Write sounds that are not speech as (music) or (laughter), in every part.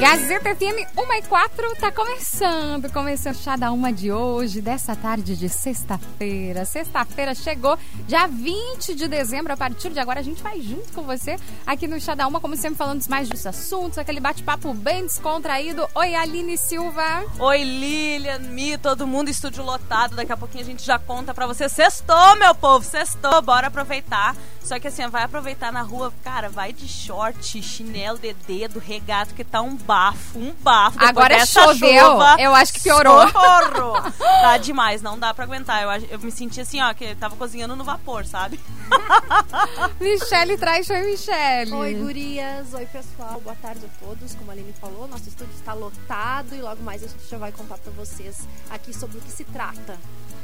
Gazeta FM 1 e 4 tá começando, começando o chá da uma de hoje, dessa tarde de sexta-feira. Sexta-feira chegou, dia 20 de dezembro, a partir de agora a gente vai junto com você aqui no chá da uma, como sempre falando mais dos assuntos, aquele bate-papo bem descontraído. Oi, Aline Silva. Oi, Lilian, Mi, todo mundo, estúdio lotado, daqui a pouquinho a gente já conta pra você. Sextou, meu povo, sextou, bora aproveitar. Só que assim, vai aproveitar na rua, cara, vai de short, chinelo de dedo, regato, que tá um bafo, um bafo. Depois Agora dessa choveu, chuva, eu acho que piorou. Socorro! tá (laughs) demais, não dá pra aguentar. Eu, eu me senti assim, ó, que tava cozinhando no vapor, sabe? (laughs) Michele traz, oi, Michele. Oi, gurias. Oi, pessoal. Boa tarde a todos. Como a Aline falou, nosso estúdio está lotado e logo mais a gente já vai contar pra vocês aqui sobre o que se trata.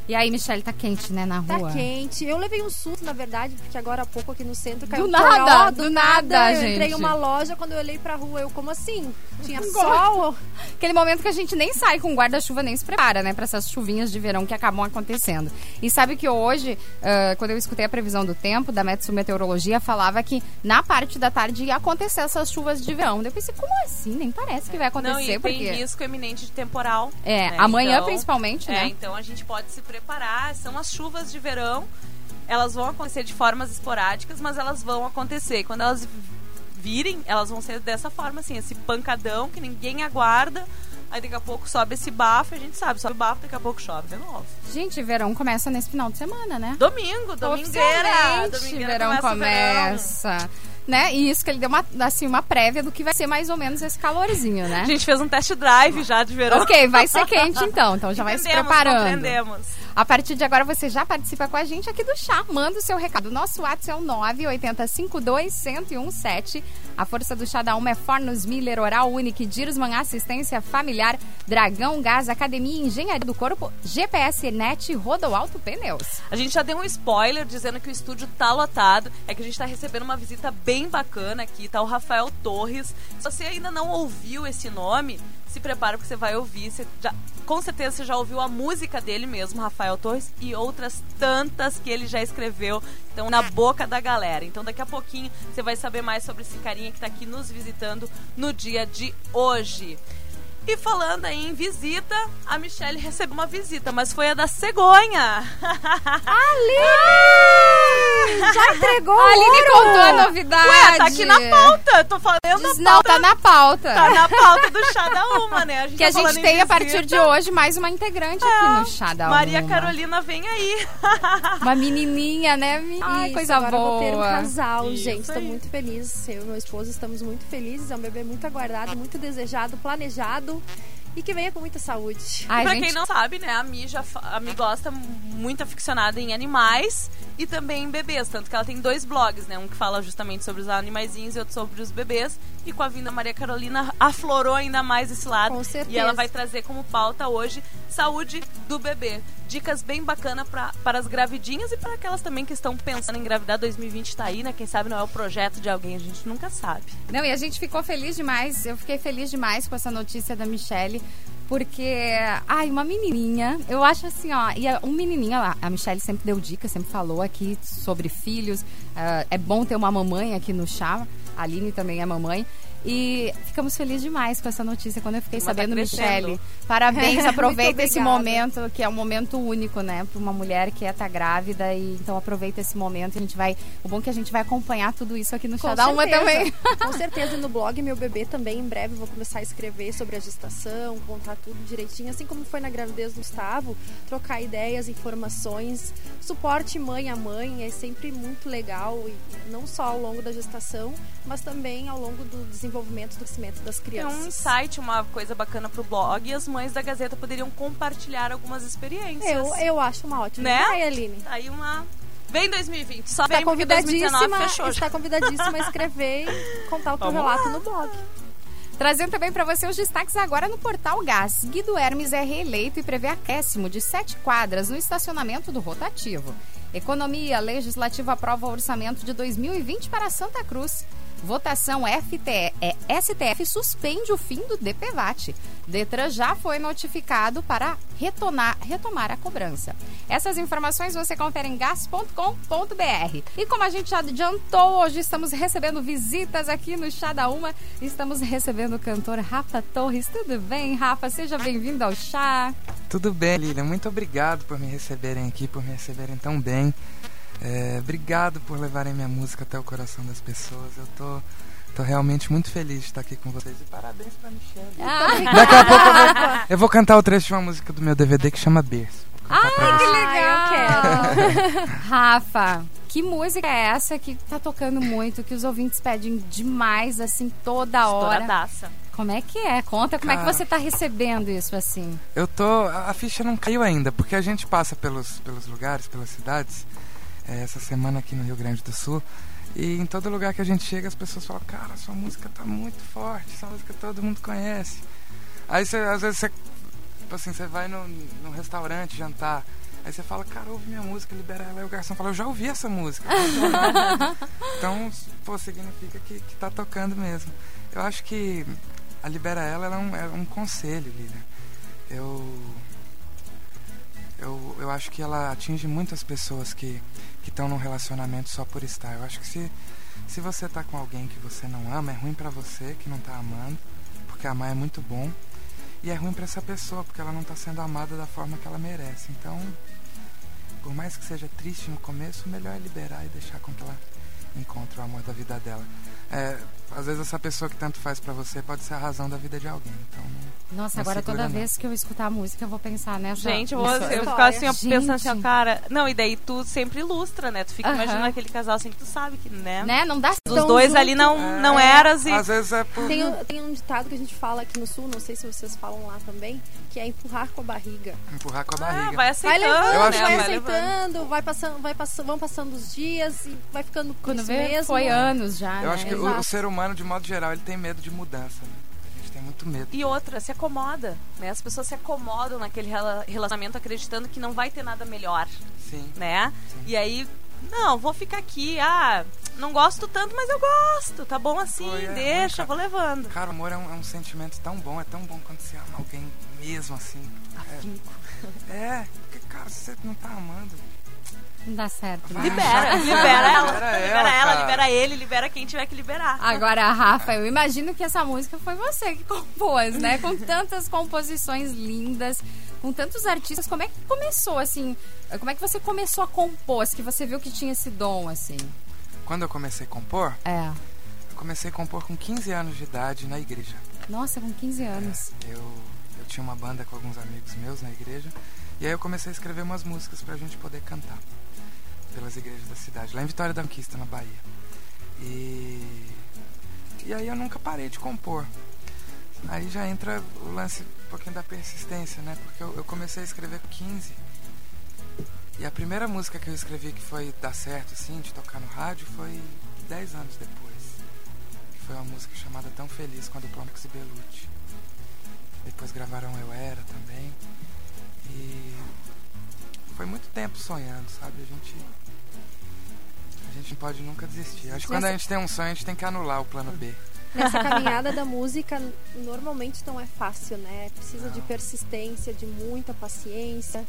E aí, Michele, tá quente, né, na Tá rua? quente. Eu levei um susto, na verdade, porque agora há pouco aqui no centro caiu Do um nada, toró, do nada, Eu entrei em uma loja, quando eu olhei pra rua, eu, como assim? Tinha sol? Aquele momento que a gente nem sai com guarda-chuva, nem se prepara, né? Pra essas chuvinhas de verão que acabam acontecendo. E sabe que hoje, ah, quando eu escutei a previsão do tempo da Metsu Meteorologia, falava que na parte da tarde ia acontecer essas chuvas de verão. Eu pensei, como assim? Nem parece que vai acontecer, Não, e tem porque... risco eminente de temporal. É, né? amanhã Então, principalmente, É, né? então a gente pode se preparar. São as chuvas de verão. Elas vão acontecer de formas esporádicas, mas elas vão acontecer. Quando elas virem, elas vão ser dessa forma, assim, esse pancadão que ninguém aguarda. Aí daqui a pouco sobe esse bafo, a gente sabe, sobe o bafo, daqui a pouco chove de novo. Gente, verão começa nesse final de semana, né? Domingo, domingueira. Domingueira verão começa, começa. Né? E isso que ele deu uma, assim, uma prévia do que vai ser mais ou menos esse calorzinho, né? A gente fez um test drive já de verão. Ok, vai ser quente então. Então já vai se Entendemos, preparando. compreendemos. A partir de agora você já participa com a gente aqui do chá. Manda o seu recado. Nosso WhatsApp é o 980521017. A força do chá da Uma é Fornos Miller, Oral Unique, Dirosman Assistência Familiar, Dragão Gás, Academia Engenharia do Corpo, GPS Net Rodoalto Pneus. A gente já deu um spoiler dizendo que o estúdio tá lotado. É que a gente tá recebendo uma visita bem bacana aqui. Tá o Rafael Torres. Se você ainda não ouviu esse nome, se prepara porque você vai ouvir. Você já- com certeza você já ouviu a música dele mesmo, Rafael Torres, e outras tantas que ele já escreveu. Então, na boca da galera. Então, daqui a pouquinho você vai saber mais sobre esse carinha que tá aqui nos visitando no dia de hoje. E falando aí em visita, a Michelle recebeu uma visita, mas foi a da cegonha. (laughs) Já entregou A Aline ouro! contou a novidade. Ué, tá aqui na pauta. Tô falando Diz, a não, pauta. tá na pauta. Tá na pauta do chá da (laughs) uma, né? A gente Que a tá falando gente em tem a partir de hoje mais uma integrante aqui no chá da Maria Uma. Carolina vem aí. (laughs) Uma menininha, né? Mi- Ai, coisa agora boa. vou ter um casal, Isso gente. Aí. muito feliz. Eu e meu esposo estamos muito felizes. É um bebê muito aguardado, muito desejado, planejado e que venha com muita saúde. Ai, pra gente, quem não sabe, né, a Mi, já, a Mi gosta muito aficionada em animais e também em bebês. Tanto que ela tem dois blogs, né? Um que fala justamente sobre os animaizinhos e outro sobre os bebês. E com a vinda Maria Carolina aflorou ainda mais esse lado. Com certeza. E ela vai trazer como pauta hoje saúde do bebê. Dicas bem bacanas pra, para as gravidinhas e para aquelas também que estão pensando em engravidar. 2020 tá aí, né? Quem sabe não é o projeto de alguém, a gente nunca sabe. Não, e a gente ficou feliz demais. Eu fiquei feliz demais com essa notícia da Michelle. Porque, ai, uma menininha, eu acho assim, ó, e um menininho, a a Michelle sempre deu dica, sempre falou aqui sobre filhos. ah, é bom ter uma mamãe aqui no chá, a Aline também é mamãe. E ficamos felizes demais com essa notícia quando eu fiquei Turma tá sabendo, crescendo. Michelle. Parabéns, (laughs) aproveita esse momento, que é um momento único, né, para uma mulher que é tá grávida. E então aproveita esse momento. A gente vai. O bom é que a gente vai acompanhar tudo isso aqui no Com da Uma também. (laughs) Com certeza e no blog Meu Bebê também. Em breve vou começar a escrever sobre a gestação, contar tudo direitinho, assim como foi na gravidez do Gustavo, trocar ideias, informações, suporte mãe a mãe é sempre muito legal e não só ao longo da gestação, mas também ao longo do desenvolvimento do crescimento das É um crianças. insight, uma coisa bacana pro blog e as mães da Gazeta poderiam compartilhar algumas experiências. Eu, eu acho uma ótima Né? ideia, Aline. Tá aí uma. Vem 2020, só Está vem porque 2019 convidadíssima, fechou. está convidadíssima a escrever e contar o teu Vamos relato no blog. Trazendo também para você os destaques agora no Portal Gás. Guido Hermes é reeleito e prevê acréscimo de sete quadras no estacionamento do rotativo. Economia Legislativa aprova o orçamento de 2020 para Santa Cruz. Votação FTE, é, STF suspende o fim do DPVAT. Detran já foi notificado para retornar, retomar a cobrança. Essas informações você confere em gas.com.br. E como a gente já adiantou, hoje estamos recebendo visitas aqui no Chá da Uma. Estamos recebendo o cantor Rafa Torres. Tudo bem, Rafa? Seja bem-vindo ao chá. Tudo bem, Lilian. Muito obrigado por me receberem aqui, por me receberem tão bem. É, obrigado por levarem minha música até o coração das pessoas. Eu tô, tô realmente muito feliz de estar aqui com vocês. E parabéns pra Michelle. Ah, Daqui a pouco eu vou, eu vou cantar o trecho de uma música do meu DVD que chama Berço. Vou cantar pra que vocês. legal! (laughs) Rafa, que música é essa que tá tocando muito, que os ouvintes pedem demais, assim, toda hora? Estouradaça. Como é que é? Conta como é que Cara. você tá recebendo isso, assim. Eu tô. A a ficha não caiu ainda, porque a gente passa pelos, pelos lugares, pelas cidades, é, essa semana aqui no Rio Grande do Sul. E em todo lugar que a gente chega, as pessoas falam: Cara, sua música tá muito forte, essa música todo mundo conhece. Aí você, às vezes você. Assim, você vai no, num restaurante jantar. Aí você fala, cara, ouve minha música, libera ela. Aí o garçom fala, eu já ouvi essa música. (laughs) então, pô, significa que, que tá tocando mesmo. Eu acho que a Libera Ela ela é, um, é um conselho, Lilian. Eu, eu, eu acho que ela atinge muitas pessoas que estão num relacionamento só por estar. Eu acho que se, se você tá com alguém que você não ama, é ruim pra você que não tá amando, porque amar é muito bom. E é ruim pra essa pessoa, porque ela não tá sendo amada da forma que ela merece. Então, por mais que seja triste no começo, melhor é liberar e deixar com que ela encontre o amor da vida dela. É, às vezes essa pessoa que tanto faz pra você pode ser a razão da vida de alguém. Então, não, Nossa, Não agora toda não. vez que eu escutar a música, eu vou pensar nessa. Gente, eu vou, eu vou ficar assim, ó, Gente. pensando assim, ó, cara. Não, e daí tu sempre ilustra, né? Tu fica Aham. imaginando aquele casal assim que tu sabe que, né? Né? Não dá Os dois junto. ali não, É. não eras e. às vezes é por. Tem, um- tem um ditado que a gente fala aqui no sul, não sei se vocês falam lá também, que é empurrar com a barriga. empurrar com a Ah, barriga. vai Vai aceitando, levando, Eu acho né? vai levando. aceitando, vai passando, vai passando, vão passando os dias e vai ficando com Quando vê, mesmo. foi anos já, Eu né? acho que o, o ser humano, de modo geral, ele tem medo de mudança. Né? A gente tem muito medo. E outra, se acomoda, né? As pessoas se acomodam naquele rela- relacionamento acreditando que não vai ter nada melhor, Sim. né? E aí, não, vou ficar aqui, ah, não gosto tanto, mas eu gosto, tá bom assim, Foi, é, deixa, vou levando. Cara, o amor é um, é um sentimento tão bom, é tão bom quando você ama alguém mesmo assim. É, é porque, cara, se você não tá amando. Não dá certo. né? Libera, (laughs) libera ela, Libera libera ela, libera ele, libera quem tiver que liberar. Agora, Rafa, eu imagino que essa música foi você que compôs, né? Com tantas composições lindas, com tantos artistas. Como é que começou, assim? Como é que você começou a compor? Que você viu que tinha esse dom, assim? Quando eu comecei a compor, É. eu comecei a compor com 15 anos de idade na igreja. Nossa, com 15 anos. Eu, eu tinha uma banda com alguns amigos meus na igreja. E aí eu comecei a escrever umas músicas pra gente poder cantar pelas igrejas da cidade, lá em Vitória da Conquista, na Bahia. E, e aí eu nunca parei de compor. Aí já entra o lance um pouquinho da persistência, né? Porque eu, eu comecei a escrever com 15. E a primeira música que eu escrevi que foi dar certo, assim, de tocar no rádio, foi 10 anos depois. Foi uma música chamada Tão Feliz com a dupla e Belucci. Depois gravaram Eu Era também. E foi muito tempo sonhando, sabe? A gente. A gente não pode nunca desistir. Acho que quando a gente tem um sonho, a gente tem que anular o plano B. Nessa (laughs) caminhada da música, normalmente não é fácil, né? Precisa de persistência, de muita paciência.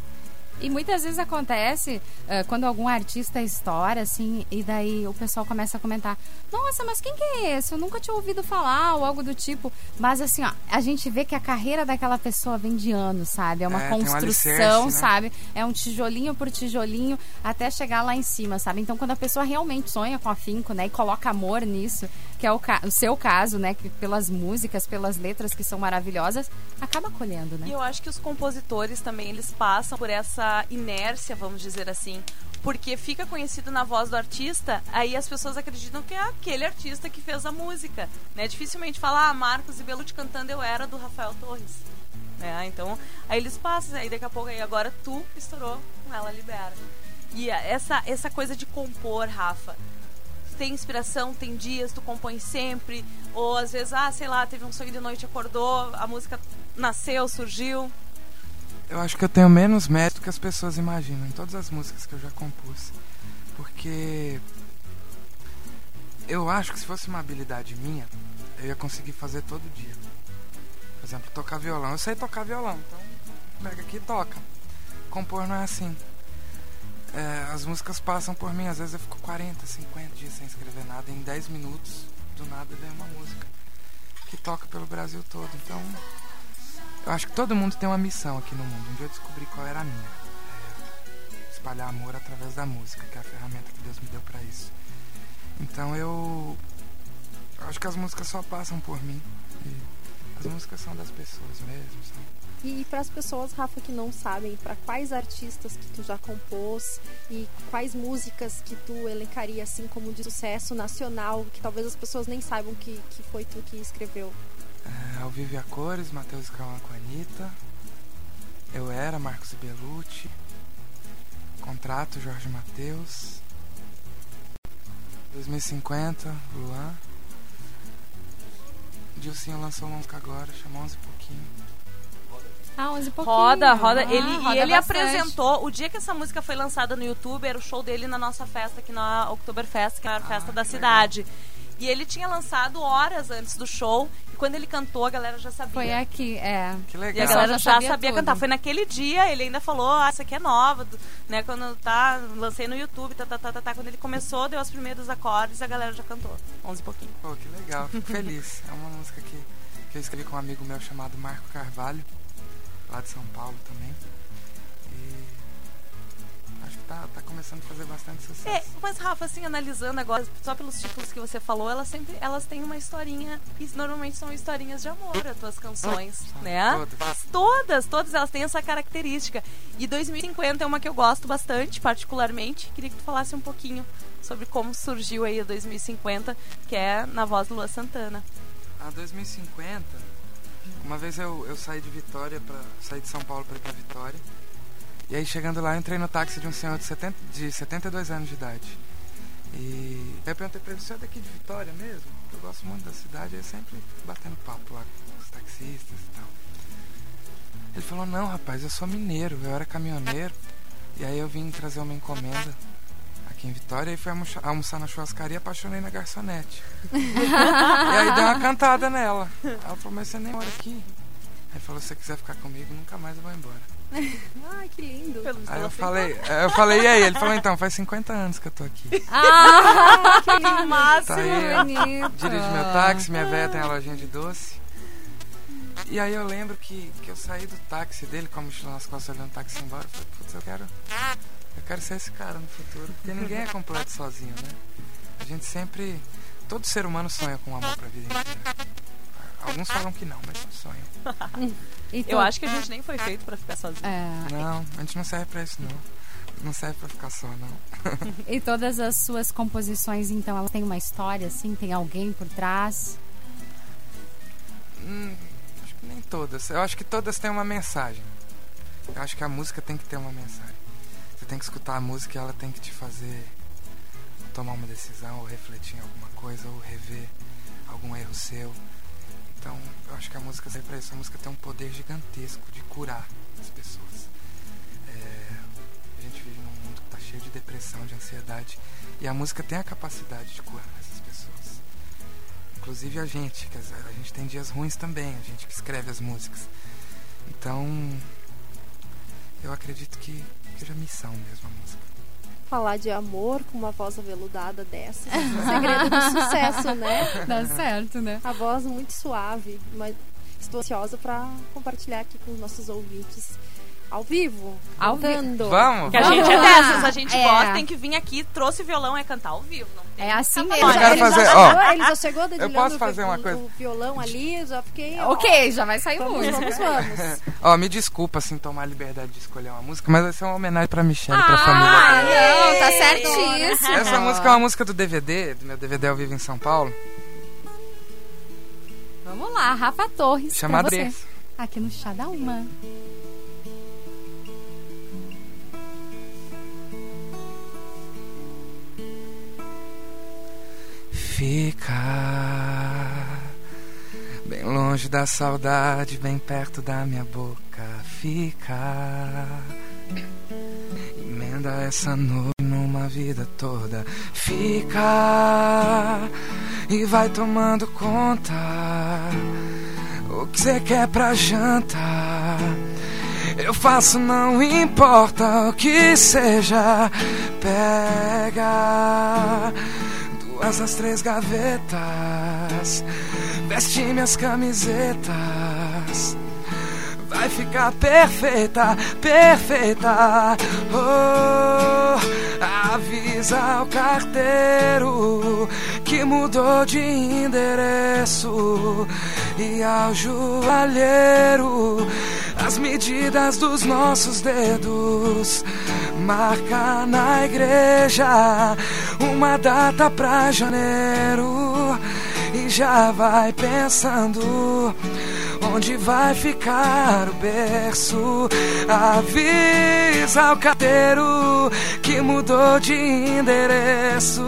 E muitas vezes acontece eh, quando algum artista estoura, assim, e daí o pessoal começa a comentar: Nossa, mas quem que é esse? Eu nunca tinha ouvido falar, ou algo do tipo. Mas assim, ó, a gente vê que a carreira daquela pessoa vem de anos, sabe? É uma É, tem um construção, alicerce, né? sabe? É um tijolinho por tijolinho até chegar lá em cima, sabe? Então, quando a pessoa realmente sonha com afinco, né, e coloca amor nisso, que é o, o seu caso, né, que pelas músicas, pelas letras que são maravilhosas, acaba colhendo, né? E eu acho que os compositores também, eles passam por essa inércia, vamos dizer assim. Porque fica conhecido na voz do artista, aí as pessoas acreditam que é aquele artista que fez a música. Né? Dificilmente falar, ah, Marcos e Belucci cantando Eu Era, do Rafael Torres. Né? Então, aí eles passam, aí daqui a pouco, aí agora tu estourou com ela, libera. E essa, essa coisa de compor, Rafa, tem inspiração, tem dias, tu compõe sempre, ou às vezes, ah, sei lá, teve um sonho de noite, acordou, a música nasceu, surgiu. Eu acho que eu tenho menos mérito que as pessoas imaginam em todas as músicas que eu já compus. Porque eu acho que se fosse uma habilidade minha, eu ia conseguir fazer todo dia. Por exemplo, tocar violão. Eu sei tocar violão, então pega aqui e toca. Compor não é assim. É, as músicas passam por mim, às vezes eu fico 40, 50 dias sem escrever nada. Em 10 minutos, do nada vem uma música que toca pelo Brasil todo. Então, eu acho que todo mundo tem uma missão aqui no mundo. Um dia eu descobri qual era a minha. É espalhar amor através da música, que é a ferramenta que Deus me deu para isso. Então eu, eu acho que as músicas só passam por mim. E as músicas são das pessoas mesmo. São e para as pessoas, Rafa, que não sabem, para quais artistas que tu já compôs e quais músicas que tu elencaria assim como de sucesso nacional, que talvez as pessoas nem saibam que, que foi tu que escreveu? É, ao Vive a Cores, Matheus Calma com a Anitta. Eu Era, Marcos Belucci. Contrato, Jorge Matheus. 2050, Luan. Dilcinho lançou uma música agora, chamou 11 pouquinho. Ah, 11 e pouquinho. Roda, roda. Ah, ele, roda e ele bastante. apresentou, o dia que essa música foi lançada no YouTube, era o show dele na nossa festa aqui na Oktoberfest, que é a maior festa da que cidade. E ele tinha lançado horas antes do show, e quando ele cantou, a galera já sabia. Foi aqui, é. Que E a legal. galera já já sabia sabia, cantar. Foi naquele dia, ele ainda falou, ah, essa aqui é nova, né? Quando tá, lancei no YouTube, tá, tá, tá, tá, tá. Quando ele começou, deu os primeiros acordes, a galera já cantou. 11 e pouquinho. Pô, que legal, fico feliz. É uma música que, que eu escrevi com um amigo meu chamado Marco Carvalho, lá de São Paulo também. E acho que tá, tá começando a fazer bastante É, sucesso. mas Rafa, assim, analisando agora, só pelos títulos que você falou, elas sempre elas têm uma historinha, e normalmente são historinhas de amor, as tuas canções, São né? todas. Todas, todas elas têm essa característica. E 2050 é uma que eu gosto bastante, particularmente. Queria que tu falasse um pouquinho sobre como surgiu aí a 2050, que é na voz do Lua Santana. A 2050, uma vez eu, eu saí de Vitória, pra, saí de São Paulo para ir pra Vitória. E aí chegando lá, eu entrei no táxi de um senhor de, 70, de 72 anos de idade. E aí eu perguntei pra ele, você é daqui de Vitória mesmo? Eu gosto muito da cidade, eu sempre batendo papo lá com os taxistas e tal. Ele falou, não rapaz, eu sou mineiro, eu era caminhoneiro. E aí eu vim trazer uma encomenda aqui em Vitória e fui almoçar, na churrascaria e apaixonei na garçonete. (laughs) e aí dei uma cantada nela. Ela falou, mas você nem mora aqui. Aí falou, se você quiser ficar comigo, nunca mais eu vou embora. (laughs) Ai, que lindo. Aí eu falei, aí eu falei, e aí? Ele falou, então, faz 50 anos que eu tô aqui. Ah, (laughs) que aceitou. máximo. Tá aí, bonito. Dirige meu táxi, minha véia tem a lojinha de doce. E aí eu lembro que, que eu saí do táxi dele com a mochila nas costas olhando o táxi embora. Eu falei, putz, eu quero. Eu quero ser esse cara no futuro. Porque ninguém é completo sozinho, né? A gente sempre. Todo ser humano sonha com amor pra vida inteira. Alguns falam que não, mas eu sonho. E tu- Eu acho que a gente nem foi feito pra ficar sozinho. É, Não, a gente não serve pra isso, não. Não serve pra ficar só, não. (laughs) e todas as suas composições, então, elas têm uma história, assim? Tem alguém por trás? Hum, acho que nem todas. Eu acho que todas têm uma mensagem. Eu acho que a música tem que ter uma mensagem. Tem que escutar a música e ela tem que te fazer tomar uma decisão, ou refletir em alguma coisa, ou rever algum erro seu. Então, eu acho que a música serve pra isso. A música tem um poder gigantesco de curar as pessoas. É, a gente vive num mundo que tá cheio de depressão, de ansiedade. E a música tem a capacidade de curar essas pessoas. Inclusive a gente, que a gente tem dias ruins também, a gente que escreve as músicas. Então, eu acredito que seja missão mesmo a música. Falar de amor com uma voz aveludada dessa. é o segredo do sucesso, né? (laughs) Dá certo, né? A voz muito suave, mas estou ansiosa para compartilhar aqui com os nossos ouvintes ao vivo, Ao vi- cantando. Vamos! Que a Vamos gente é dessas, a gente É. gosta, tem que vir aqui, trouxe violão, é cantar ao vivo. Não tem É assim mesmo. Eu quero ele, já fazer- chegou, ó, ele já chegou dedilhando posso o fazer vi- uma o- coisa? o violão ali, já fiquei. ó, Ok, já vai sair Vamos, música. vamos, vamos. (laughs) Ó, me desculpa assim tomar a liberdade de escolher uma música, mas vai ser uma homenagem pra Michelle e pra Ah, família dela. não, tá certíssimo. Essa música é uma música do DVD, do meu DVD ao vivo em São Paulo, Vamos lá, Rafa Torres. pra chamada você. Aqui no Chá da Uma. Fica bem longe da saudade, bem perto da minha boca. Fica. Emenda essa noite numa vida toda. Fica e vai tomando conta. O que você quer pra janta? Eu faço, não importa o que seja. Pega das três gavetas. Veste minhas camisetas. Vai ficar perfeita, perfeita. Oh, avisa o carteiro que mudou de endereço. E ao joalheiro, as medidas dos nossos dedos. Marca na igreja uma data pra janeiro. E já vai pensando onde vai ficar o berço. Avisa o carteiro que mudou de endereço.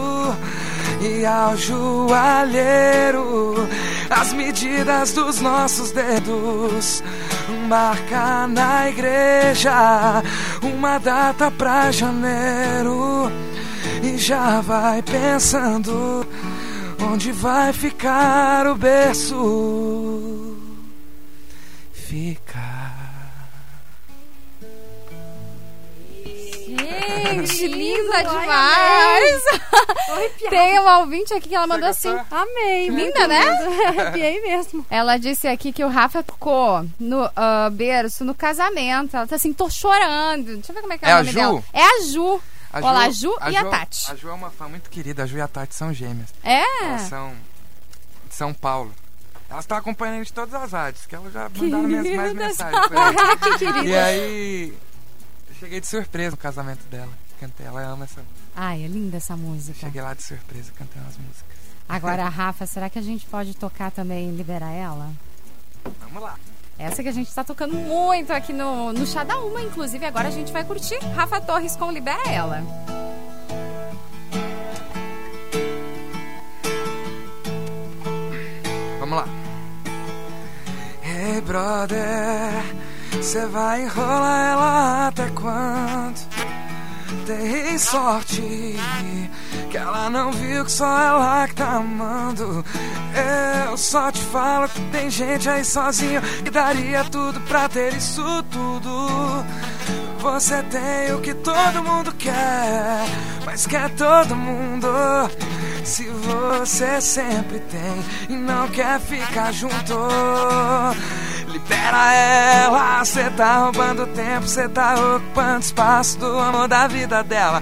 E ao joalheiro, as medidas dos nossos dedos. Marca na igreja uma data pra janeiro. E já vai pensando onde vai ficar o berço fica. Gente, linda demais! Tem uma ouvinte aqui que ela mandou assim. Amei, Linda, né? lindo. (laughs) Arrepiei mesmo. Ela disse aqui que o Rafa tocou no ah, berço no casamento. Ela tá assim, tô chorando. Deixa eu ver como é que é, É o a nome Ju? dela. É a Ju. A Olá, a Ju e a Ju- Tati. A Ju é uma fã muito querida. A Ju e a Tati são gêmeas. É? Elas são de São Paulo. Elas estão acompanhando a de todas as rádios, que elas já mandaram mais mensagens pra (laughs) eles. E aí, eu cheguei de surpresa no casamento dela. Cantei, ela ama essa. Ai, é linda essa música. Cheguei lá de surpresa, cantei umas músicas. Agora, (laughs) Rafa, será que a gente pode tocar também Liberar Ela? Vamos lá. Essa que a gente tá tocando muito aqui no, no Chá da Uma, inclusive agora a gente vai curtir Rafa Torres com Libera Ela. Vamos lá. Hey, brother, você vai enrolar ela até quando? Dei sorte que ela não viu que só ela que tá amando. Eu só te falo que tem gente aí sozinho que daria tudo pra ter isso tudo. Você tem o que todo mundo quer, mas quer todo mundo. Se você sempre tem e não quer ficar junto, libera ela. Cê tá roubando tempo, cê tá ocupando espaço do amor da vida dela.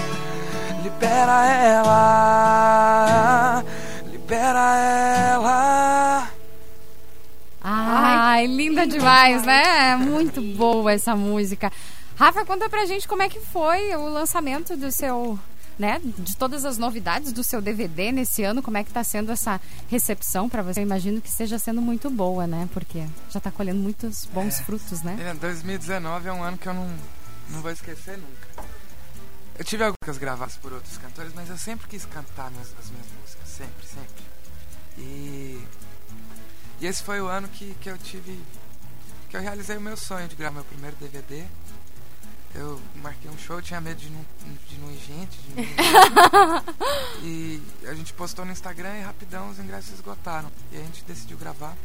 libera ela, libera ela. Ai, linda demais, né? Muito boa essa música. Rafa, conta pra gente como é que foi o lançamento do seu, né, de todas as novidades do seu DVD nesse ano, como é que tá sendo essa recepção pra você? Eu imagino que esteja sendo muito boa, né? Porque já tá colhendo muitos bons frutos, né? Menina, 2019 é um ano que eu não, não vou esquecer nunca. Eu tive algumas gravadas por outros cantores, mas eu sempre quis cantar minhas, as minhas músicas. Sempre, sempre. E, e esse foi o ano que, que eu tive. que eu realizei o meu sonho de gravar meu primeiro DVD. Eu marquei um show, tinha medo de não, de não ir gente. De não ir (laughs) e a gente postou no Instagram e rapidão os ingressos esgotaram. E a gente decidiu gravar.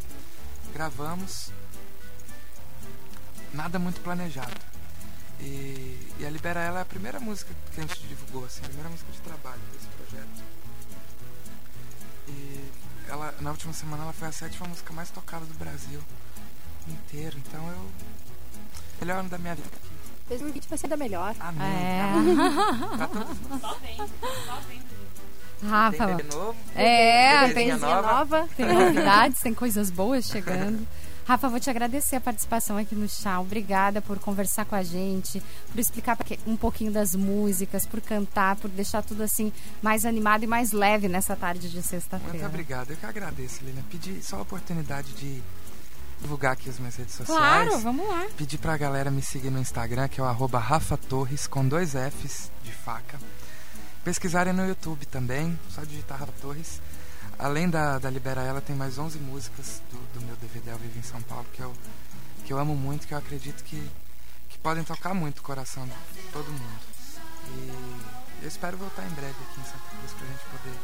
Gravamos nada muito planejado. E, e a Libera Ela é a primeira música que a gente divulgou, assim, a primeira música de trabalho desse projeto. E ela, na última semana ela foi a sétima música mais tocada do Brasil inteiro. Então eu. Melhor ano da minha vida. 2020 vai ser da melhor. Amém. É. Pra todos nós. Só vem, só vem. Rafa, Tem bebê novo. é, tem, nova. nova. tem novidades, tem coisas boas chegando. Rafa, vou te agradecer a participação aqui no Chá. Obrigada por conversar com a gente, por explicar um pouquinho das músicas, por cantar, por deixar tudo assim mais animado e mais leve nessa tarde de Muito sexta-feira. obrigado. Eu que agradeço, Lilian. Pedi só a oportunidade de divulgar aqui as minhas redes sociais. Claro, vamos lá. Pedir pra galera me seguir no Instagram, que é o arroba Rafa Torres, com dois Fs de faca. Pesquisarem no YouTube também, só digitar Rafa Torres. Além da, da Libera Ela, tem mais 11 músicas do, do meu DVD Ao Vivo em São Paulo, que eu, que eu amo muito, que eu acredito que, que podem tocar muito o coração de todo mundo. E eu espero voltar em breve aqui em Santa Cruz pra gente poder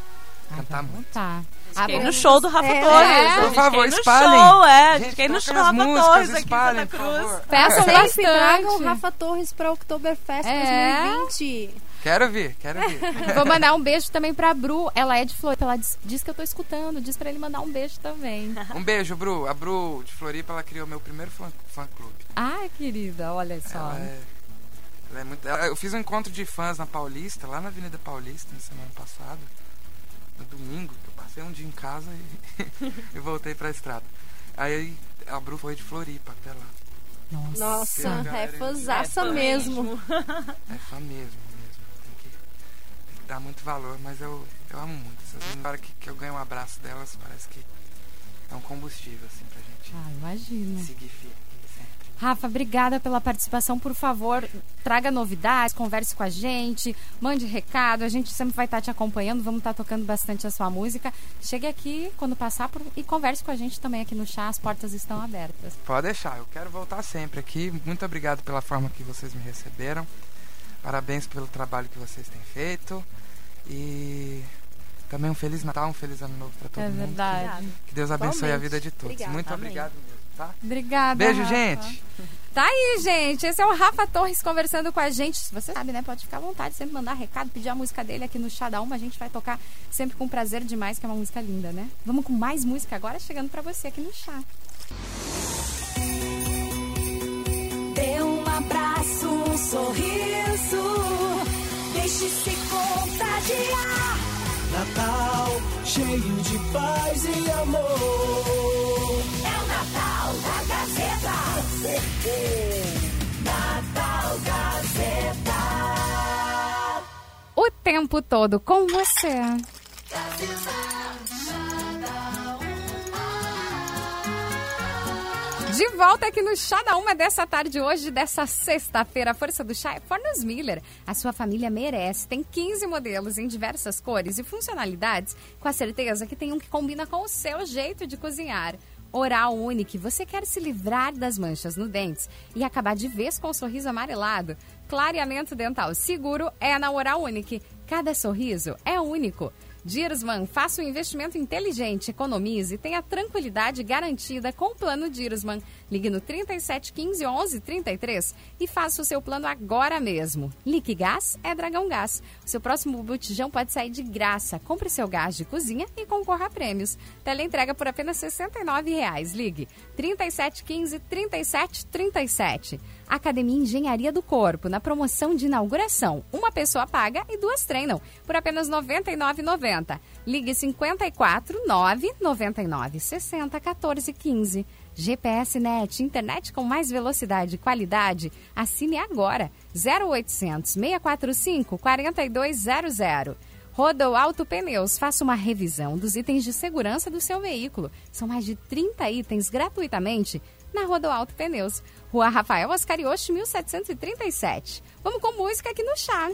cantar muito. Tá. Abra- no show do Rafa É. Torres. É. Por favor, espalhem. show, é. Gente ir no show do Rafa músicas, Torres aqui em espalhem, Santa por Cruz. Peçam bastante. tragam o Rafa Torres para Oktoberfest É. 2020. Quero ver, quero ver. (laughs) Vou mandar um beijo também pra Bru. Ela é de Floripa. Ela diz, diz que eu tô escutando. Diz pra ele mandar um beijo também. (laughs) Um beijo, Bru. A Bru de Floripa, ela criou meu primeiro fã, fã clube. Ai, querida, olha só. Ela é, ela é muito. ela- eu fiz um encontro de fãs na Paulista, lá na Avenida Paulista, na semana passada. No domingo, eu passei um dia em casa e, (laughs) e voltei pra estrada. Aí a Bru foi de Floripa até lá. Nossa. Nossa, é É fãzaça fã mesmo. É fã mesmo, dar muito valor, mas eu, eu amo muito. Essas na hora que, que eu ganho um abraço delas, parece que é um combustível, assim, pra gente Ah, imagina. seguir firme. Rafa, obrigada pela participação. Por favor, traga novidades, converse com a gente, mande recado. A gente sempre vai estar te acompanhando. Vamos estar tocando bastante a sua música. Chegue aqui quando passar por- e converse com a gente também aqui no chá. As portas estão abertas. Pode deixar, eu quero voltar sempre aqui. Muito obrigado pela forma que vocês me receberam. Parabéns pelo trabalho que vocês têm feito. E também um Feliz Natal, um Feliz Ano Novo para todo é mundo. verdade. Que Deus abençoe a Igualmente. vida de todos. Obrigada. Muito Amém. obrigado mesmo, tá? Obrigada. Beijo, Rafa. gente. Tá aí, gente. Esse é o Rafa Torres conversando com a gente. Se você sabe, né? Pode ficar à vontade, sempre mandar recado, pedir a música dele aqui no Chá da Uma. A gente vai tocar sempre com prazer demais, que é uma música linda, né? Vamos com mais música agora, chegando pra você aqui no Chá. Dê um abraço, um sorriso. Deixe-se contagiar. Natal cheio de paz e amor. É o Natal da Gazeta. Natal Gazeta. O tempo todo com você. De volta aqui no Chá da Uma dessa tarde hoje, dessa sexta-feira. A força do chá é Fornos Miller. A sua família merece. Tem 15 modelos em diversas cores e funcionalidades, com a certeza que tem um que combina com o seu jeito de cozinhar. Oral Unique, você quer se livrar das manchas no dentes e acabar de vez com o sorriso amarelado? Clareamento dental seguro é na Oral Unique. Cada sorriso é único. Dirsman, faça um investimento inteligente, economize e tenha tranquilidade garantida com o plano Dirsman. Ligue no 3715 1133 e faça o seu plano agora mesmo. Liquigás é Dragão Gás. O seu próximo botijão pode sair de graça. Compre seu gás de cozinha e concorra a prêmios. Teleentrega por apenas R$ 69,00. Ligue 3715 3737. Academia Engenharia do Corpo, na promoção de inauguração. Uma pessoa paga e duas treinam, por apenas R$ 99,90. Ligue 54 9 99 60 14 15. GPS Net, internet com mais velocidade e qualidade. Assine agora. 0800 645 4200. Rodo Auto Pneus, faça uma revisão dos itens de segurança do seu veículo. São mais de 30 itens gratuitamente na Rodo Auto Pneus. Rua Rafael Ascarioche, 1737. Vamos com música aqui no chá.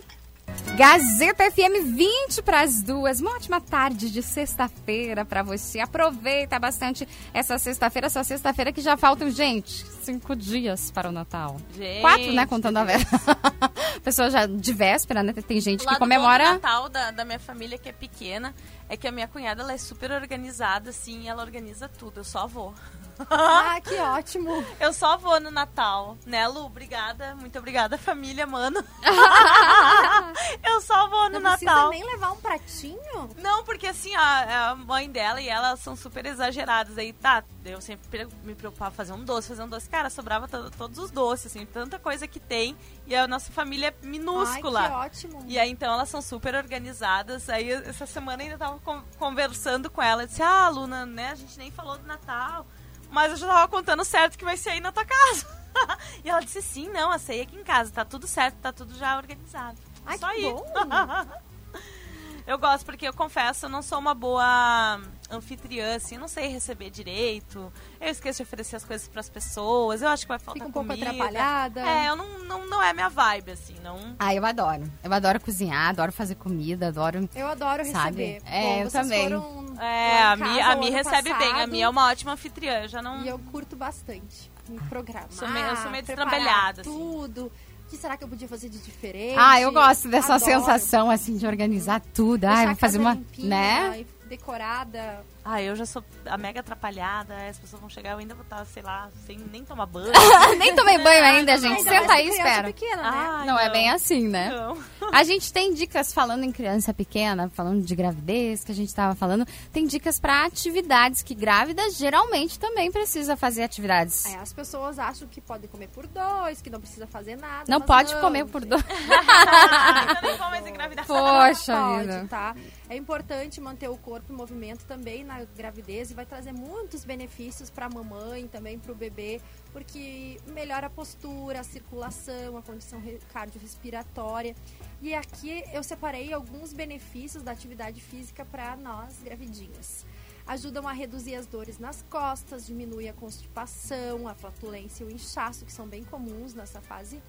Gazeta FM 20 para as duas. Uma ótima tarde de sexta-feira para você. Aproveita bastante essa sexta-feira, essa sexta-feira que já faltam, gente, cinco dias para o Natal. Gente, Quatro, né? Contando a véspera. (laughs) Pessoa já de véspera, né? Tem gente O que comemora. do Natal da, da minha família, que é pequena, é que a minha cunhada ela é super organizada, assim, ela organiza tudo. Eu só vou. (laughs) Ah, que ótimo. Eu só vou no Natal. Né, Lu? Obrigada. Muito obrigada, família, mano. (laughs) eu só vou no Não precisa Natal. nem levar um pratinho? Não, porque assim, a, a mãe dela e ela são super exageradas. Aí tá, eu sempre pre- me preocupava fazer um doce, fazer um doce. Cara, sobrava to- todos os doces, assim, tanta coisa que tem. E a nossa família é minúscula. Ai, que ótimo. E aí, então, elas são super organizadas. Aí, essa semana ainda tava con- conversando com ela. Eu disse, ah, Luna, né, a gente nem falou do Natal. Mas eu já tava contando certo que vai ser aí na tua casa. (laughs) e ela disse, sim, não, a ceia aqui em casa. Tá tudo certo, tá tudo já organizado. Ai, Só que ir. bom. (laughs) Eu gosto porque eu confesso, eu não sou uma boa anfitriã, assim, não sei receber direito. Eu esqueço de oferecer as coisas pras pessoas. Eu acho que vai faltar Fica um pouco comida. atrapalhada. É, eu não, não, não é minha vibe, assim, não. Ah, eu adoro. Eu adoro cozinhar, adoro fazer comida, adoro. Eu adoro Sabe? receber. É, Bom, eu vocês também. foram É, a Mi, a Mi recebe bem, a passado, Mi é uma ótima anfitriã, eu já não... E eu curto bastante me programar. Sou meio- eu sou meio destrambelhada, assim. tudo. O que será que eu podia fazer de diferente? Ah, eu gosto dessa Adoro. sensação, assim, de organizar tudo. Deixar Ah, vou fazer uma. limpinha Né? decorada. Ah, eu já sou a mega atrapalhada, as pessoas vão chegar, eu ainda vou estar, sei lá, sem nem tomar banho. (laughs) Nem tomei banho ainda, gente. Ainda Senta aí e espera. pequena, né? Ai, Não é bem assim, né? Não. (laughs) A gente tem dicas falando em criança pequena, falando de gravidez, que a gente tava falando. Tem dicas pra atividades que grávidas geralmente também precisa fazer atividades. É, as pessoas acham que podem comer por dois, que não precisa fazer nada. Não pode não, comer por gente. dois. (laughs) Ainda nem vou mais engravidar. Poxa pode, vida. tá? É importante manter o corpo em movimento também na gravidez e vai trazer muitos benefícios para a mamãe, também para o bebê, porque melhora a postura, a circulação, a condição re- cardiorrespiratória. E aqui eu separei alguns benefícios da atividade física para nós gravidinhas. Ajudam a reduzir as dores nas costas, diminui a constipação, a flatulência e o inchaço, que são bem comuns nessa fase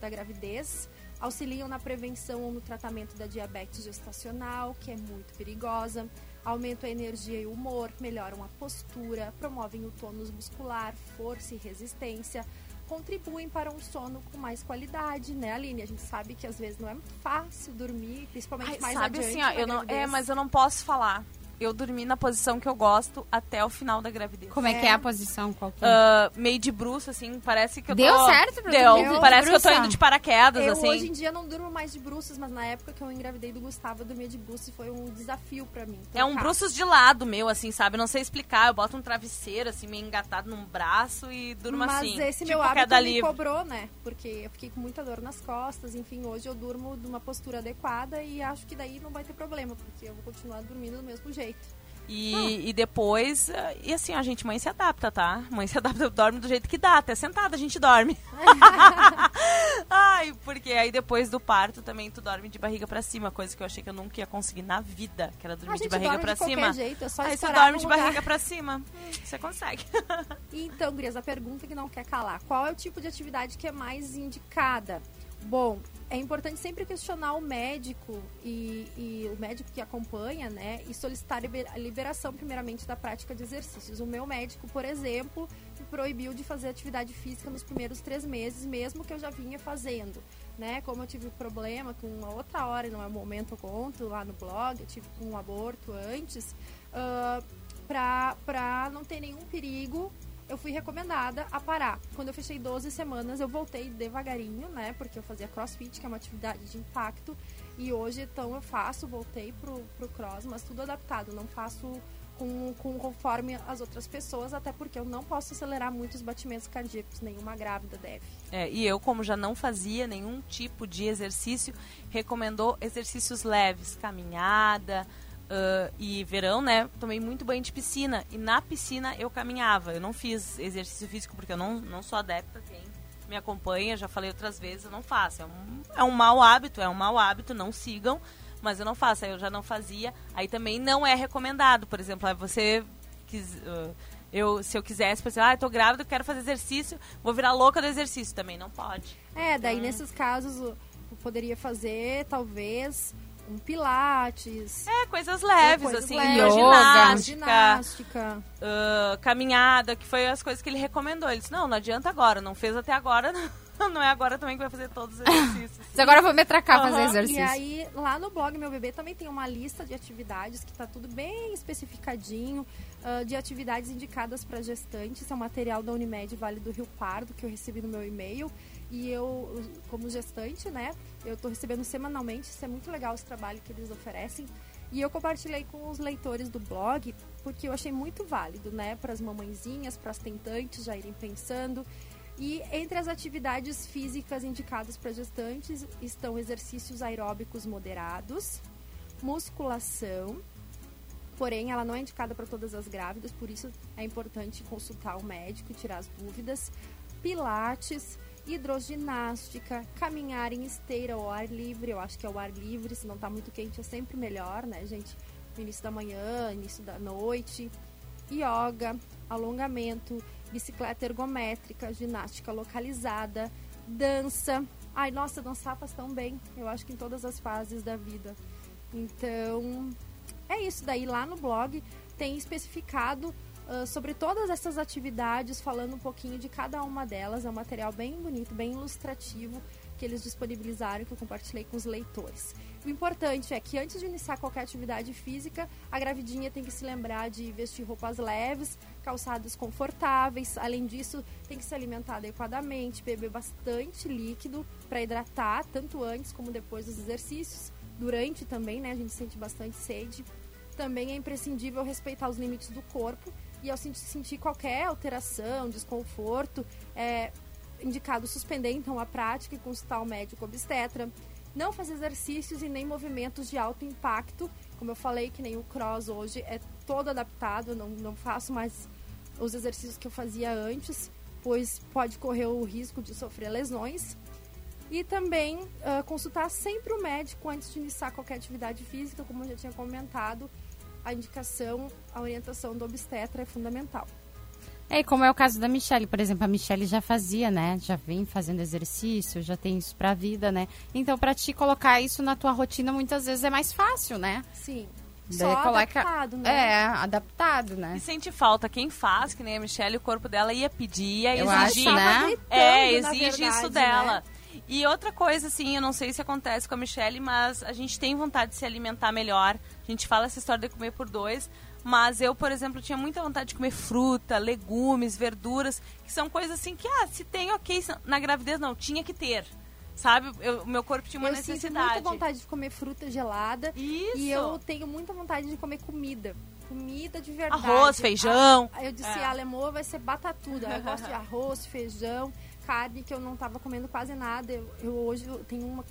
da gravidez auxiliam na prevenção ou no tratamento da diabetes gestacional, que é muito perigosa, aumentam a energia e o humor, melhoram a postura, promovem o tônus muscular, força e resistência, contribuem para um sono com mais qualidade, né, Aline? A gente sabe que às vezes não é muito fácil dormir, principalmente Ai, mais sabe adiante assim, ó, eu não, é, mas eu não posso falar. Eu dormi na posição que eu gosto até o final da gravidez. Como é, que é É. a posição? Qual que é? Ah, meio de bruxo, assim, parece que eu Deu tô... certo pra Deu, dormir de parece que eu tô bruxa? indo de paraquedas, Eu assim. hoje em dia não durmo mais de bruços, mas na época que eu engravidei do Gustavo, eu dormia de bruços e foi um desafio pra mim. É um trocar. bruços de lado meu, assim, sabe? Não sei explicar. Eu boto um travesseiro, assim, meio engatado num braço e durmo Mas assim. esse tipo meu hábito queda me livre. cobrou, né? Porque eu fiquei com muita dor nas costas. Enfim, hoje eu durmo de uma postura adequada e acho que daí não vai ter problema, porque eu vou continuar dormindo do mesmo jeito. E, e depois, eh, e assim, a gente, mãe se adapta, tá? Mãe se (laughs) adapta, dorme do jeito que dá, até sentada a gente dorme. (laughs) Ai, porque aí depois do parto também tu dorme de barriga pra cima, coisa que eu achei que eu nunca ia conseguir na vida, que era dormir de barriga qualquer cima. jeito, é só Aí você dorme de lugar. barriga pra cima, você consegue. Então, Gurias, a pergunta que não quer calar. Qual é o tipo de atividade que é mais indicada? Bom, é importante sempre questionar o médico e, e o médico que acompanha, né? E solicitar a liberação, primeiramente, da prática de exercícios. O meu médico, por exemplo, me proibiu de fazer atividade física nos primeiros três meses, mesmo que eu já vinha fazendo. Né? Como eu tive problema com uma outra hora, não é momento, eu conto lá no blog, eu tive um aborto antes, pra, pra não ter nenhum perigo, eu fui recomendada a parar. Quando eu fechei 12 semanas, eu voltei devagarinho, né? Porque eu fazia crossfit, que é uma atividade de impacto. E hoje, então, eu faço, voltei pro, pro cross, mas tudo adaptado. Não faço com, com conforme as outras pessoas, até porque eu não posso acelerar muito os batimentos cardíacos. Nenhuma grávida deve. É, e eu, como já não fazia nenhum tipo de exercício, recomendou exercícios leves, caminhada. Ah, e verão, né? Tomei muito banho de piscina. E na piscina eu caminhava. Eu não fiz exercício físico porque eu não, não sou adepta. Quem me acompanha, já falei outras vezes, eu não faço. É um, é um mau hábito, é um mau hábito, não sigam. Mas eu não faço, aí eu já não fazia. Aí também não é recomendado. Por exemplo, você quis, ah, eu, se eu quisesse, por exemplo, ah, eu tô grávida, eu quero fazer exercício, vou virar louca do exercício. Também não pode. É, daí nesses casos poderia fazer, talvez, um pilates. É, coisas leves, coisas assim, leves, ginástica, ginástica. ah, caminhada, que foi as coisas que ele recomendou. Ele disse, não, não adianta agora, não fez até agora, (laughs) não é agora também que vai fazer todos os (laughs) exercícios. Mas agora eu vou me atracar Aham, fazer E exercício. aí, lá no blog Meu Bebê também tem uma lista de atividades que tá tudo bem especificadinho, ah, de atividades indicadas para gestantes. É um material da Unimed Vale do Rio Pardo que eu recebi no meu e-mail. E eu, como gestante, né, eu tô recebendo semanalmente. Isso é muito legal esse trabalho que eles oferecem. E eu compartilhei com os leitores do blog porque eu achei muito válido, né, para as mamãezinhas, para as tentantes já irem pensando. E entre as atividades físicas indicadas para gestantes estão exercícios aeróbicos moderados, musculação, porém ela não é indicada para todas as grávidas, por isso é importante consultar o médico e tirar as dúvidas. Pilates, hidroginástica, caminhar em esteira ao ar livre, eu acho que é o ar livre, se não está muito quente é sempre melhor, né, gente? No início da manhã, início da noite. Yoga, alongamento, bicicleta ergométrica, ginástica localizada, dança. Ai, nossa, dançar faz tão bem. Eu acho que em todas as fases da vida. Então, é isso daí. Lá no blog tem especificado uh, sobre todas essas atividades, falando um pouquinho de cada uma delas. É um material bem bonito, bem ilustrativo que eles disponibilizaram, que eu compartilhei com os leitores. O importante é que antes de iniciar qualquer atividade física, a gravidinha tem que se lembrar de vestir roupas leves, calçados confortáveis. Além disso, tem que se alimentar adequadamente, beber bastante líquido para hidratar, tanto antes como depois dos exercícios. Durante também, né? A gente sente bastante sede. Também é imprescindível respeitar os limites do corpo e ao sentir qualquer alteração, desconforto, é indicado suspender então a prática e consultar o médico obstetra. Não fazer exercícios e nem movimentos de alto impacto. Como eu falei, que nem o cross hoje é todo adaptado, não, não faço mais os exercícios que eu fazia antes, pois pode correr o risco de sofrer lesões. E também uh, consultar sempre o médico antes de iniciar qualquer atividade física, como eu já tinha comentado, a indicação, a orientação do obstetra é fundamental. É, e como é o caso da Michelle, por exemplo, a Michelle já fazia, né? Já vem fazendo exercício, já tem isso pra vida, né? Então, pra ti colocar isso na tua rotina, muitas vezes é mais fácil, né? Sim. Daí Só coloca- adaptado, né? É, adaptado, né? E sente falta. Quem faz, que nem a Michelle, o corpo dela ia pedir, ia Eu exigir. acho, né? É, na exige verdade, isso né? E outra coisa, assim, eu não sei se acontece com a Michelle, mas a gente tem vontade de se alimentar melhor. A gente fala essa história de comer por dois. Mas eu, por exemplo, tinha muita vontade de comer fruta, legumes, verduras, que são coisas assim que, ah, se tem, ok. Na gravidez, não, tinha que ter. Sabe? Eu- O meu corpo tinha uma eu sinto necessidade. muita vontade de comer fruta gelada. Isso. E eu tenho muita vontade de comer comida. Comida de verdade. Arroz, feijão. Aí eu disse, É. a Lemô vai ser batatuda. Eu gosto de (laughs) arroz, feijão, carne, que eu não tava comendo quase nada. Eu, eu hoje eu tenho uma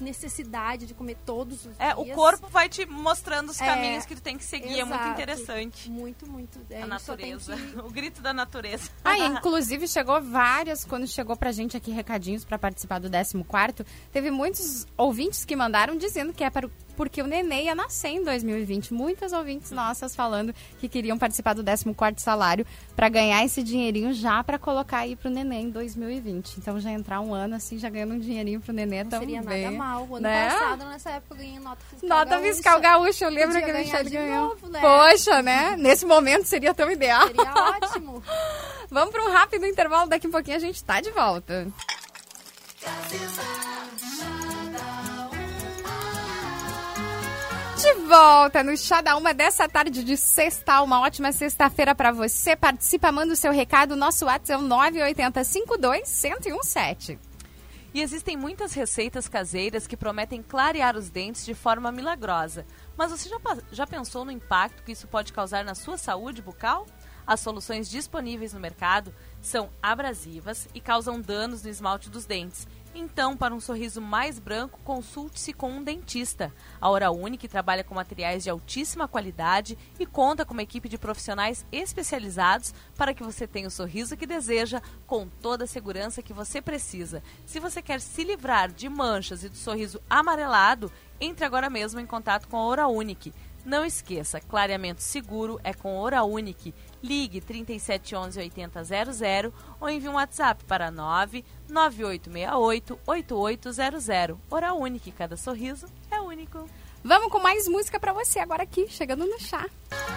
necessidade de comer todos os É, o dias. corpo vai te mostrando os É, caminhos que tu tem que seguir. É muito exato. interessante. Muito, muito. É, A natureza. que- (laughs) O grito da natureza. Ah, (laughs) inclusive chegou várias, quando chegou pra gente aqui recadinhos pra participar do 14 teve muitos ouvintes que mandaram dizendo que é para, o- porque o nenê ia nascer em 2020. Muitas ouvintes nossas falando que queriam participar do 14 salário pra ganhar esse dinheirinho já pra colocar aí pro nenê em 2020. Então já entrar um ano assim, já ganhando um dinheirinho pro nenê Não também. seria nada mal. O ano né? passado, nessa época, eu ganhei nota fiscal Nota gaúcha. fiscal gaúcha, eu lembro Podia que a Michelle de ganhou. novo, né? Poxa, né? Nesse momento seria tão ideal. Seria ótimo. (laughs) Vamos para um rápido intervalo, daqui a pouquinho a gente tá de volta. De volta no Chá da Uma dessa tarde de sexta, uma ótima sexta-feira para você. Participa, manda o seu recado, nosso WhatsApp é o 980 52 1017. E existem muitas receitas caseiras que prometem clarear os dentes de forma milagrosa. Mas você já, já pensou no impacto que isso pode causar na sua saúde bucal? As soluções disponíveis no mercado são abrasivas e causam danos no esmalte dos dentes. Então, para um sorriso mais branco, consulte-se com um dentista. A Hora Unique trabalha com materiais de altíssima qualidade e conta com uma equipe de profissionais especializados para que você tenha o sorriso que deseja com toda a segurança que você precisa. Se você quer se livrar de manchas e do sorriso amarelado, entre agora mesmo em contato com a Hora Unique. Não esqueça, clareamento seguro é com Hora Unique. Ligue 3711 8000 ou envie um WhatsApp para 99868 8800. Hora Unique, cada sorriso é único. Vamos com mais música pra você agora aqui, chegando no chá.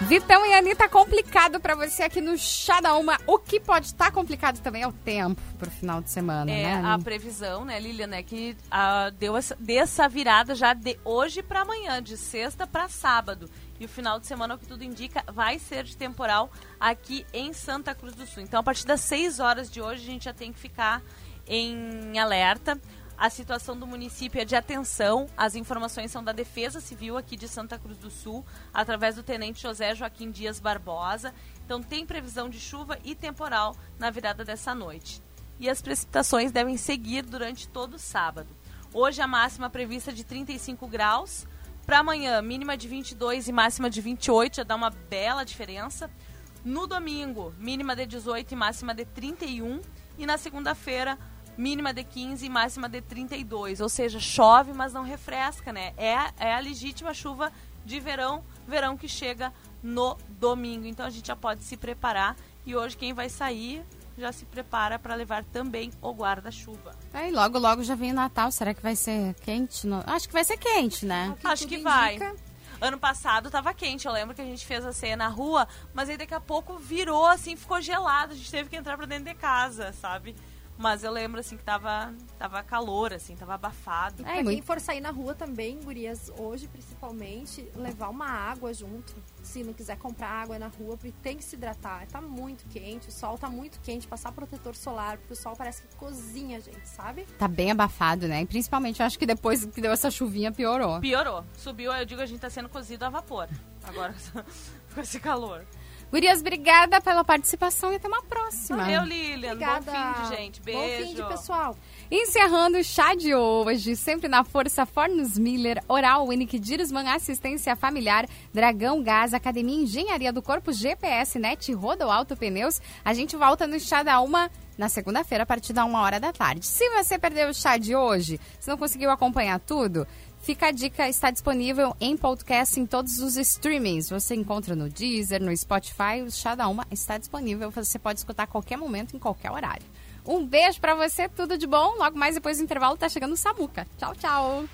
Vitão e Anitta, complicado pra você aqui no Chá da Uma. O que pode estar complicado também é o tempo pro final de semana, É né? a previsão, né, Lilian, é que ah, deu essa, deu essa virada já de hoje para amanhã, de sexta para sábado. E o final de semana, o que tudo indica, vai ser de temporal aqui em Santa Cruz do Sul. Então, a partir das 6 horas de hoje, a gente já tem que ficar em alerta. A situação do município é de atenção. As informações são da Defesa Civil aqui de Santa Cruz do Sul, através do Tenente José Joaquim Dias Barbosa. Então tem previsão de chuva e temporal na virada dessa noite. E as precipitações devem seguir durante todo o sábado. Hoje a máxima prevista de 35 graus. Para amanhã, mínima de 22 e máxima de 28, já dá uma bela diferença. No domingo, mínima de 18 e máxima de 31. E na segunda-feira, mínima de 15 e máxima de 32. Ou seja, chove, mas não refresca, né? É, é a legítima chuva de verão, verão que chega no domingo. Então a gente já pode se preparar. E hoje quem vai sair já se prepara para levar também o guarda-chuva. Aí logo, logo já vem o Natal. Será que vai ser quente? Acho que vai ser quente, né? Acho tudo que vai. indica. Ano passado tava quente, eu lembro que a gente fez a ceia na rua, mas aí daqui a pouco virou assim, ficou gelado, a gente teve que entrar pra dentro de casa, sabe? Mas eu lembro assim que tava, tava calor, assim, tava abafado. E É, pra quem for sair na rua também, gurias, hoje principalmente, levar uma água junto. Se não quiser comprar água na rua, porque tem que se hidratar. Tá muito quente, o sol tá muito quente, passar protetor solar, porque o sol parece que cozinha a gente, sabe? Tá bem abafado, né? E principalmente, eu acho que depois que deu essa chuvinha, piorou. Piorou. Subiu, eu digo, a gente tá sendo cozido a vapor. Agora, (laughs) com esse calor. Gurias, obrigada pela participação e até uma próxima. Valeu, Lilian. Obrigada. Bom fim de gente. Beijo. Bom fim de pessoal. Encerrando o chá de hoje, sempre na força Fornos Miller, Oral Unique, Dirisman Assistência Familiar, Dragão Gás, Academia Engenharia do Corpo, GPS Net, Rodo Alto Pneus. A gente volta no chá da uma na segunda-feira, a partir da uma hora da tarde. Se você perdeu o chá de hoje, se não conseguiu acompanhar tudo, Fica a dica, está disponível em podcast em todos os streamings. Você encontra no Deezer, no Spotify, o Chá da Uma está disponível. Você pode escutar a qualquer momento, em qualquer horário. Um beijo pra você, tudo de bom. Logo mais depois do intervalo tá chegando o Samuca. Tchau, tchau.